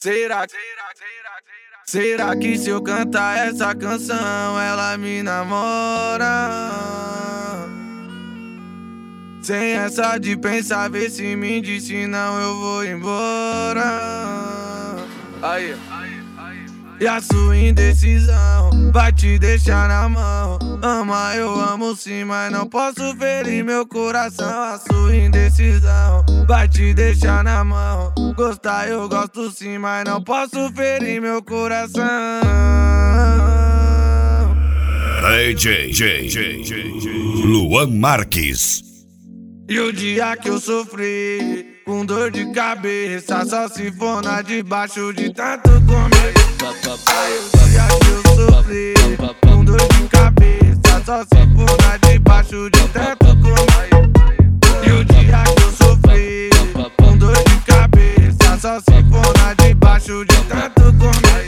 Será, será que se eu cantar essa canção ela me namora? Sem essa de pensar, ver se me disse não eu vou embora. Aí. E a sua indecisão vai te deixar na mão. Ama, eu amo sim, mas não posso ferir meu coração. A sua indecisão vai te deixar na mão. Gostar, eu gosto sim, mas não posso ferir meu coração. DJ J, J, J, J, Luan Marques. E o dia que eu sofri com dor de cabeça, só se for na debaixo de tanto comer. Aí o dia que eu sofri com dor de cabeça, só se for na debaixo de tanto comer. Só se for na debaixo de tanto comer.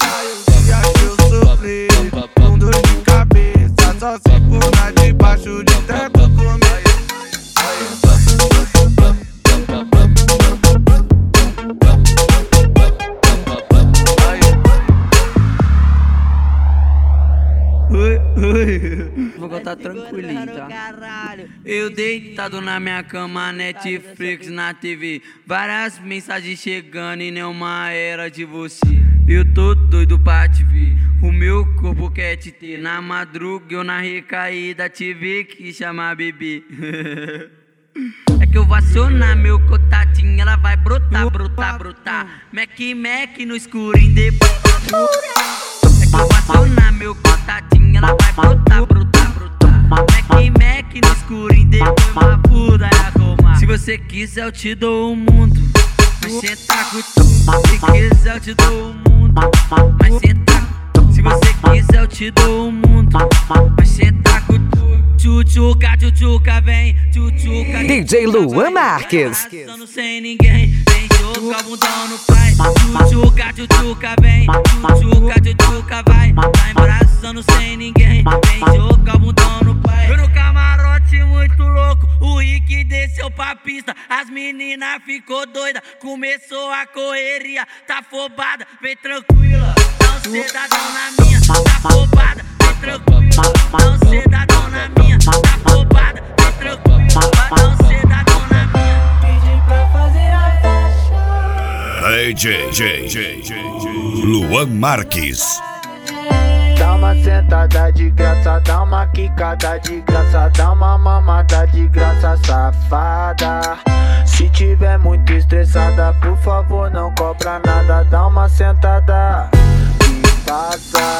Aí o dia que eu sofri com dor de cabeça, só se for na debaixo de tanto Vou contar tranquilinho, tá? Eu deitado na minha cama, Netflix na TV. Várias mensagens chegando e nenhuma era de você. Eu tô doido pra te ver. O meu corpo quer te ter. Na madruga eu na recaída tive que chamar bebê. É que eu vou acionar meu contatinho, ela vai brotar, brotar, brotar. Mac, Mac no escurinho depois. É que eu vou acionar meu contatinho, ela vai brotar, brotar. Mac, Mac no escurinho depois uma puta é arrumar. Se você quiser eu te dou o mundo, mas senta com tu. Se quiser eu te dou o mundo, mas senta com Se você quiser eu te dou o mundo, mas senta com tu. Tchutchuca, tchutchuca, vem, tchutchuca. DJ Luan Marques. Dançando sem ninguém, jogar bundão no pai. Tchutchuca, tchutchuca, vem, tchutchuca, tchutchuca, vai. Tá embraçando sem ninguém, vem jogar bundão no pai. Eu no camarote muito louco, o Rick desceu pra pista. As meninas ficou doida, começou a correria. Tá afobada, vem tranquila. Não cidadão na minha, tá afobada, DJ J, J, J, J, Luan Marques. Dá uma sentada de graça, dá uma quicada de graça, dá uma mamada de graça, safada. Se tiver muito estressada, por favor, não cobra nada, dá uma sentada e passa.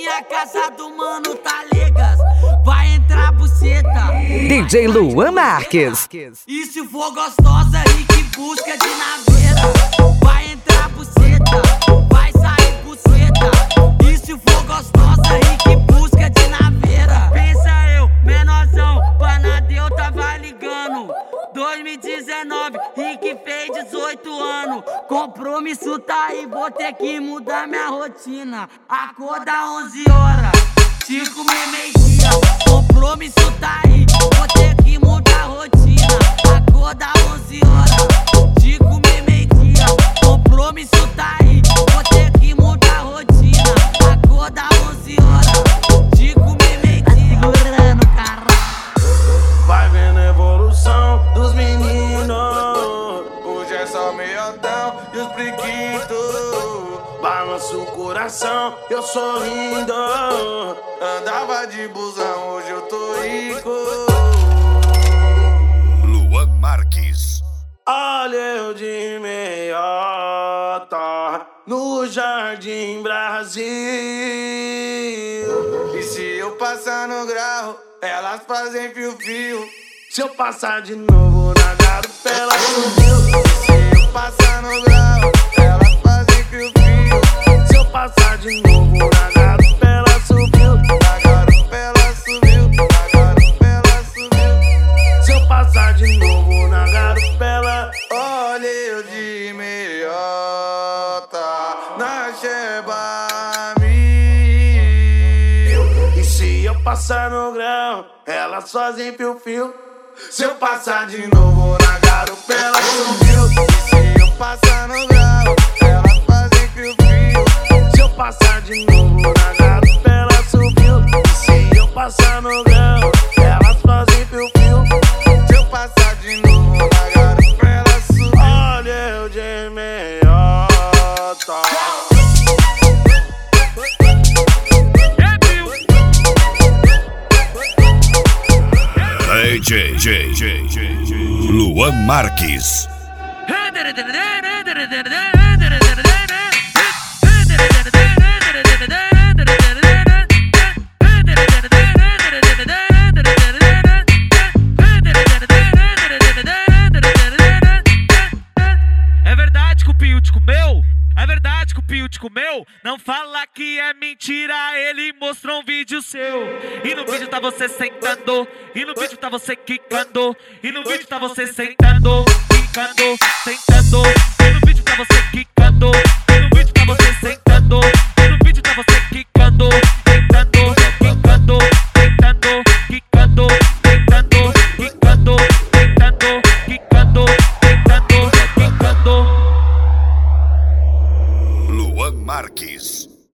Festinha, casa do mano Talegas. Vai entrar buceta. DJ Luan Marques. E se for gostosa e que busca de naveira Vai entrar buceta, Tá aí, vou ter que mudar minha rotina Acorda 11 horas te comer meio-dia. Compromisso tá aí, vou ter que mudar a rotina. Acorda 11 horas, Balança o coração, eu sorrindo. Andava de busão, hoje eu tô rico. Luan Marques. Olha eu de meiota no Jardim Brasil. E se eu passar no grau, elas fazem fio-fio. Se eu passar de novo na garupa, ela subiu. Se eu passar no grau, ela faz fio-fio. Se eu passar de novo na garupa, ela subiu. Na garupa ela subiu, na garupa ela subiu. Se eu passar de novo na garupa, ela. Olha eu de meiota na Sheba E se eu passar no grau, ela sozinha fio-fio. Se eu passar de novo na garupa, ela subiu. E se eu passar no grau, DJ J, J, J, J, Luan Marques. Não fala que é mentira, ele mostrou um vídeo seu. E no vídeo tá você sentando, e no vídeo tá você quicando, e no vídeo tá você sentando, quicando, sentando, e no vídeo tá você quicando.